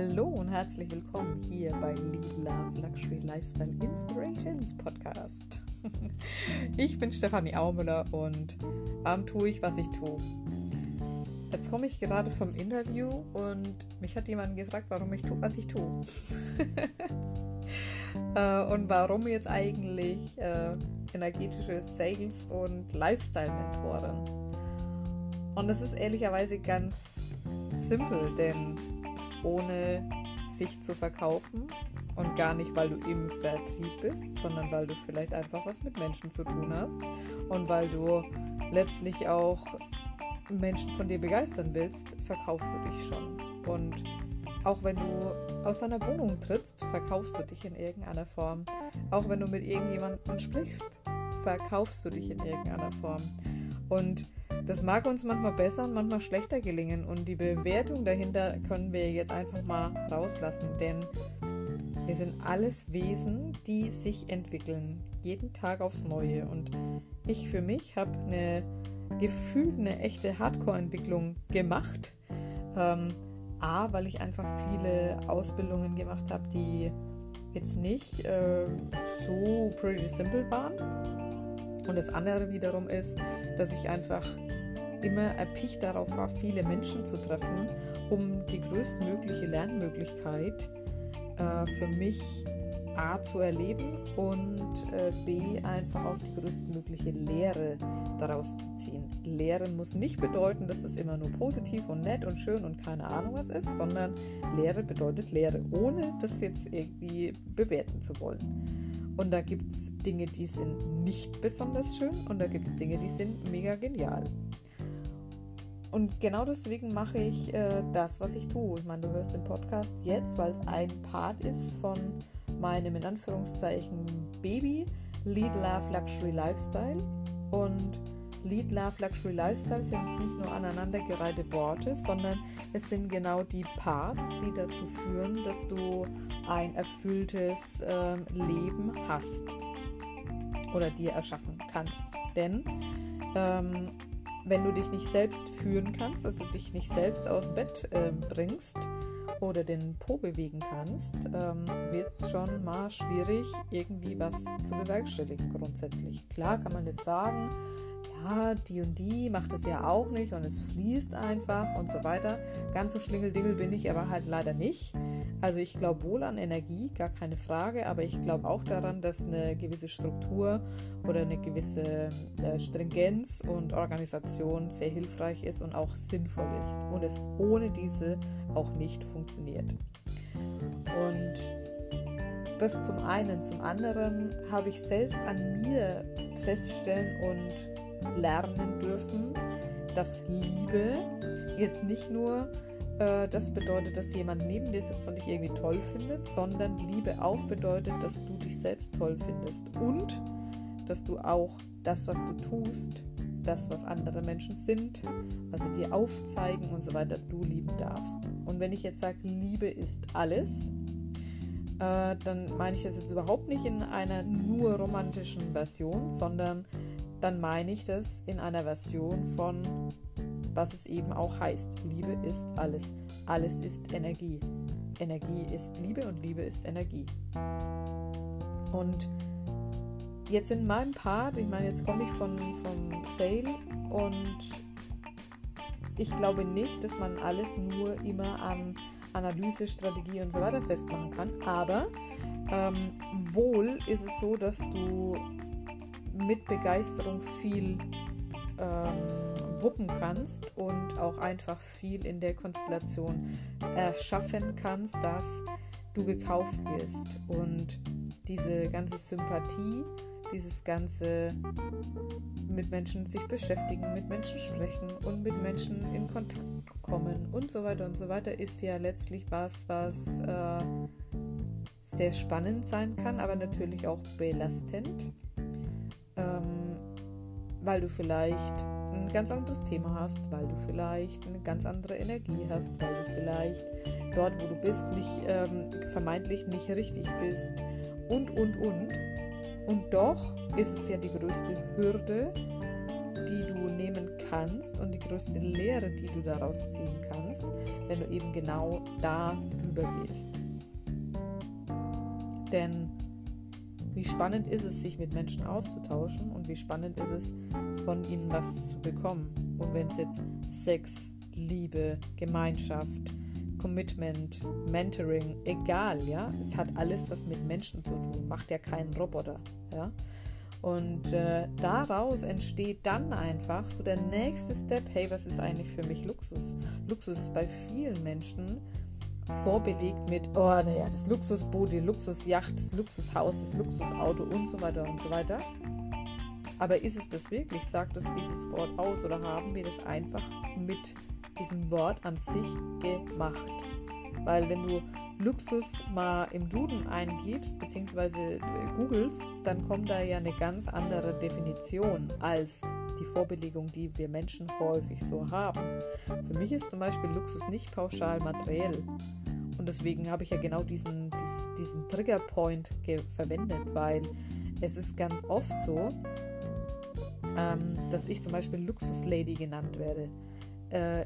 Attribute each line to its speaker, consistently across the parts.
Speaker 1: Hallo und herzlich willkommen hier bei Lead Love Luxury Lifestyle Inspirations Podcast. Ich bin Stefanie Aumüller und warum tue ich, was ich tue? Jetzt komme ich gerade vom Interview und mich hat jemand gefragt, warum ich tue, was ich tue. Äh, und warum jetzt eigentlich äh, energetische Sales- und Lifestyle-Mentorin. Und das ist ehrlicherweise ganz simpel, denn ohne sich zu verkaufen und gar nicht, weil du im Vertrieb bist, sondern weil du vielleicht einfach was mit Menschen zu tun hast und weil du letztlich auch Menschen von dir begeistern willst, verkaufst du dich schon. Und auch wenn du aus deiner Wohnung trittst, verkaufst du dich in irgendeiner Form. Auch wenn du mit irgendjemandem sprichst, verkaufst du dich in irgendeiner Form. Und das mag uns manchmal besser und manchmal schlechter gelingen und die Bewertung dahinter können wir jetzt einfach mal rauslassen, denn wir sind alles Wesen, die sich entwickeln, jeden Tag aufs Neue. Und ich für mich habe eine gefühlt eine echte Hardcore-Entwicklung gemacht. Ähm, A, weil ich einfach viele Ausbildungen gemacht habe, die jetzt nicht äh, so pretty simple waren. Und das andere wiederum ist, dass ich einfach immer erpicht darauf war, viele Menschen zu treffen, um die größtmögliche Lernmöglichkeit äh, für mich A zu erleben und äh, B einfach auch die größtmögliche Lehre daraus zu ziehen. Lehren muss nicht bedeuten, dass es immer nur positiv und nett und schön und keine Ahnung was ist, sondern Lehre bedeutet Lehre, ohne das jetzt irgendwie bewerten zu wollen. Und da gibt es Dinge, die sind nicht besonders schön und da gibt es Dinge, die sind mega genial. Und genau deswegen mache ich äh, das, was ich tue. Ich meine, du hörst den Podcast jetzt, weil es ein Part ist von meinem in Anführungszeichen Baby Lead Love Luxury Lifestyle. Und Lead Love Luxury Lifestyle sind jetzt nicht nur aneinandergereihte Worte, sondern es sind genau die Parts, die dazu führen, dass du ein erfülltes äh, Leben hast oder dir erschaffen kannst. Denn ähm, wenn du dich nicht selbst führen kannst, also dich nicht selbst aus dem Bett äh, bringst oder den Po bewegen kannst, ähm, wird es schon mal schwierig, irgendwie was zu bewerkstelligen grundsätzlich. Klar kann man jetzt sagen, ja, die und die macht es ja auch nicht und es fließt einfach und so weiter. Ganz so schlingeldingel bin ich aber halt leider nicht. Also ich glaube wohl an Energie, gar keine Frage, aber ich glaube auch daran, dass eine gewisse Struktur oder eine gewisse äh, Stringenz und Organisation sehr hilfreich ist und auch sinnvoll ist und es ohne diese auch nicht funktioniert. Und das zum einen. Zum anderen habe ich selbst an mir feststellen und lernen dürfen, dass Liebe jetzt nicht nur äh, das bedeutet, dass jemand neben dir sitzt und dich irgendwie toll findet, sondern Liebe auch bedeutet, dass du dich selbst toll findest und dass du auch das, was du tust, das, was andere Menschen sind, was sie dir aufzeigen und so weiter, du lieben darfst. Und wenn ich jetzt sage, Liebe ist alles, äh, dann meine ich das jetzt überhaupt nicht in einer nur romantischen Version, sondern dann meine ich das in einer Version von was es eben auch heißt. Liebe ist alles. Alles ist Energie. Energie ist Liebe und Liebe ist Energie. Und jetzt in meinem Part, ich meine, jetzt komme ich von, von Sale und ich glaube nicht, dass man alles nur immer an Analyse, Strategie und so weiter festmachen kann. Aber ähm, wohl ist es so, dass du mit Begeisterung viel ähm, wuppen kannst und auch einfach viel in der Konstellation erschaffen kannst, dass du gekauft wirst. Und diese ganze Sympathie, dieses ganze mit Menschen sich beschäftigen, mit Menschen sprechen und mit Menschen in Kontakt kommen und so weiter und so weiter, ist ja letztlich was, was äh, sehr spannend sein kann, aber natürlich auch belastend, ähm, weil du vielleicht ein ganz anderes Thema hast, weil du vielleicht eine ganz andere Energie hast, weil du vielleicht dort, wo du bist, nicht ähm, vermeintlich nicht richtig bist und und und. Und doch ist es ja die größte Hürde, die du nehmen kannst und die größte Lehre, die du daraus ziehen kannst, wenn du eben genau darüber gehst. Denn wie spannend ist es, sich mit Menschen auszutauschen und wie spannend ist es, von ihnen was zu bekommen. Und wenn es jetzt Sex, Liebe, Gemeinschaft, Commitment, Mentoring, egal, ja, es hat alles was mit Menschen zu tun, macht ja keinen Roboter, ja. Und äh, daraus entsteht dann einfach so der nächste Step, hey, was ist eigentlich für mich Luxus? Luxus ist bei vielen Menschen vorbelegt mit, oh naja, das Luxusboot, die Luxusjacht, das Luxushaus, das Luxusauto und so weiter und so weiter. Aber ist es das wirklich? Sagt es dieses Wort aus oder haben wir das einfach mit diesem Wort an sich gemacht? Weil wenn du Luxus mal im Duden eingibst, beziehungsweise googelst, dann kommt da ja eine ganz andere Definition als die Vorbelegung, die wir Menschen häufig so haben. Für mich ist zum Beispiel Luxus nicht pauschal materiell. Und deswegen habe ich ja genau diesen, dieses, diesen Triggerpoint verwendet, weil es ist ganz oft so, ähm, dass ich zum Beispiel Luxuslady genannt werde. Äh,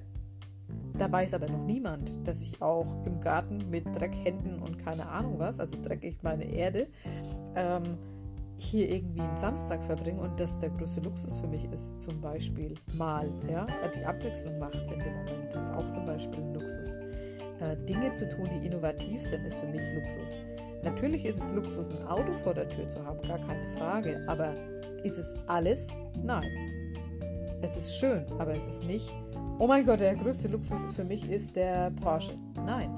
Speaker 1: da weiß aber noch niemand, dass ich auch im Garten mit Dreckhänden und keine Ahnung was, also drecke ich meine Erde, ähm, hier irgendwie einen Samstag verbringe und das der größte Luxus für mich ist, zum Beispiel mal, ja, die Abwechslung macht es in dem Moment, das ist auch zum Beispiel ein Luxus. Äh, Dinge zu tun, die innovativ sind, ist für mich Luxus. Natürlich ist es Luxus, ein Auto vor der Tür zu haben, gar keine Frage, aber ist es alles? Nein. Es ist schön, aber es ist nicht oh mein Gott, der größte Luxus für mich ist der Porsche. Nein.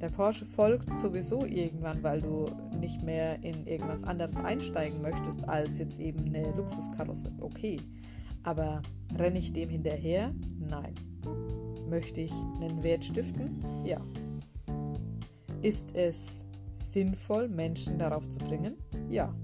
Speaker 1: Der Porsche folgt sowieso irgendwann, weil du nicht mehr in irgendwas anderes einsteigen möchtest als jetzt eben eine Luxuskarosse. Okay. Aber renne ich dem hinterher? Nein. Möchte ich einen Wert stiften? Ja. Ist es sinnvoll, Menschen darauf zu bringen? Ja.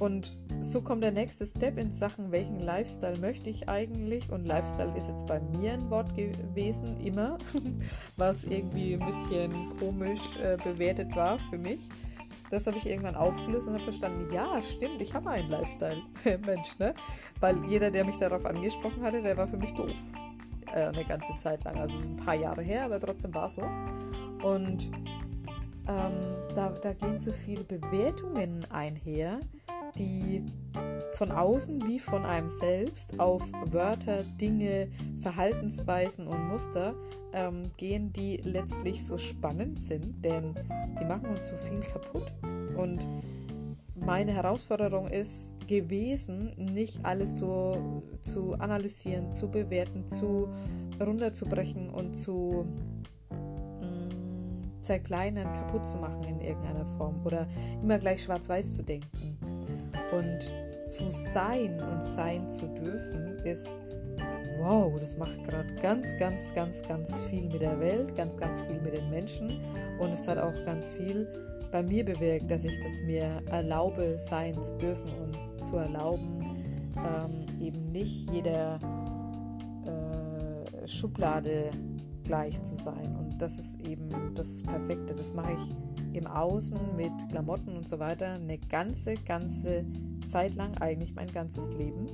Speaker 1: Und so kommt der nächste Step in Sachen, welchen Lifestyle möchte ich eigentlich? Und Lifestyle ist jetzt bei mir ein Wort gewesen, immer, was irgendwie ein bisschen komisch äh, bewertet war für mich. Das habe ich irgendwann aufgelöst und habe verstanden, ja, stimmt, ich habe einen Lifestyle. Mensch, ne? Weil jeder, der mich darauf angesprochen hatte, der war für mich doof. Äh, eine ganze Zeit lang. Also ein paar Jahre her, aber trotzdem war es so. Und ähm, da, da gehen so viele Bewertungen einher die von außen wie von einem selbst auf Wörter, Dinge, Verhaltensweisen und Muster ähm, gehen, die letztlich so spannend sind, denn die machen uns so viel kaputt. Und meine Herausforderung ist gewesen, nicht alles so zu analysieren, zu bewerten, zu runterzubrechen und zu mm, zerkleinern, kaputt zu machen in irgendeiner Form oder immer gleich schwarz-weiß zu denken. Und zu sein und sein zu dürfen ist, wow, das macht gerade ganz, ganz, ganz, ganz viel mit der Welt, ganz, ganz viel mit den Menschen. Und es hat auch ganz viel bei mir bewirkt, dass ich das mir erlaube, sein zu dürfen und zu erlauben, ähm, eben nicht jeder äh, Schublade gleich zu sein. Und das ist eben das Perfekte. Das mache ich im Außen mit Klamotten und so weiter eine ganze, ganze Zeit lang, eigentlich mein ganzes Leben,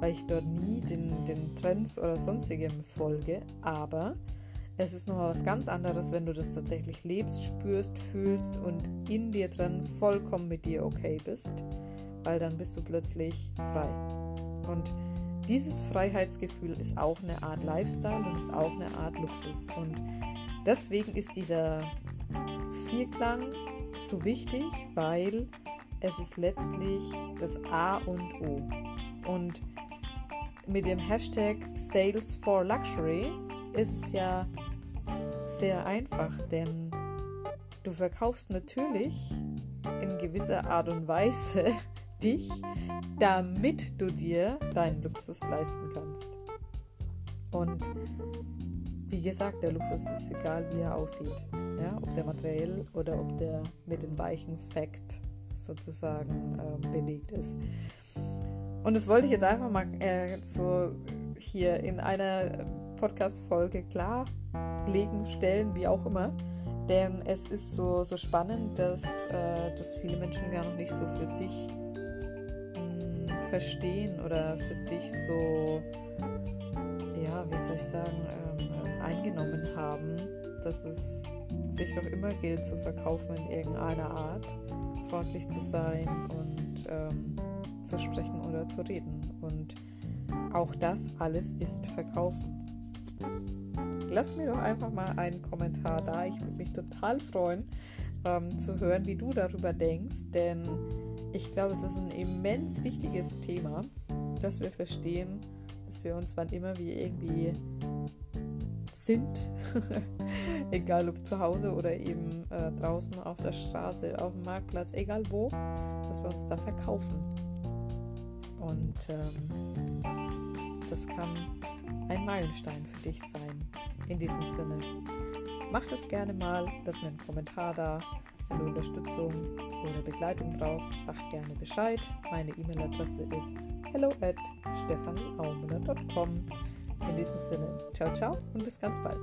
Speaker 1: weil ich dort nie den, den Trends oder sonstigem folge. Aber es ist nochmal was ganz anderes, wenn du das tatsächlich lebst, spürst, fühlst und in dir drin vollkommen mit dir okay bist, weil dann bist du plötzlich frei. Und dieses Freiheitsgefühl ist auch eine Art Lifestyle und ist auch eine Art Luxus. Und deswegen ist dieser Vierklang so wichtig, weil es ist letztlich das A und O. Und mit dem Hashtag Sales for Luxury ist es ja sehr einfach, denn du verkaufst natürlich in gewisser Art und Weise dich, damit du dir deinen Luxus leisten kannst. Und wie gesagt, der Luxus ist egal, wie er aussieht. Ja, ob der materiell oder ob der mit dem weichen Fact sozusagen äh, belegt ist. Und das wollte ich jetzt einfach mal äh, so hier in einer Podcast-Folge klarlegen, stellen, wie auch immer. Denn es ist so, so spannend, dass, äh, dass viele Menschen gar noch nicht so für sich verstehen oder für sich so, ja, wie soll ich sagen, ähm, eingenommen haben, dass es sich doch immer gilt zu verkaufen in irgendeiner Art, freundlich zu sein und ähm, zu sprechen oder zu reden. Und auch das alles ist Verkaufen. Lass mir doch einfach mal einen Kommentar da. Ich würde mich total freuen, ähm, zu hören, wie du darüber denkst, denn ich glaube, es ist ein immens wichtiges Thema, dass wir verstehen, dass wir uns wann immer wir irgendwie sind, egal ob zu Hause oder eben äh, draußen auf der Straße, auf dem Marktplatz, egal wo, dass wir uns da verkaufen. Und ähm, das kann ein Meilenstein für dich sein. In diesem Sinne, mach das gerne mal, lass mir einen Kommentar da. Wenn du Unterstützung oder Begleitung brauchst, sag gerne Bescheid. Meine E-Mail-Adresse ist hello at stefanieaumüller.com. In diesem Sinne, ciao, ciao und bis ganz bald.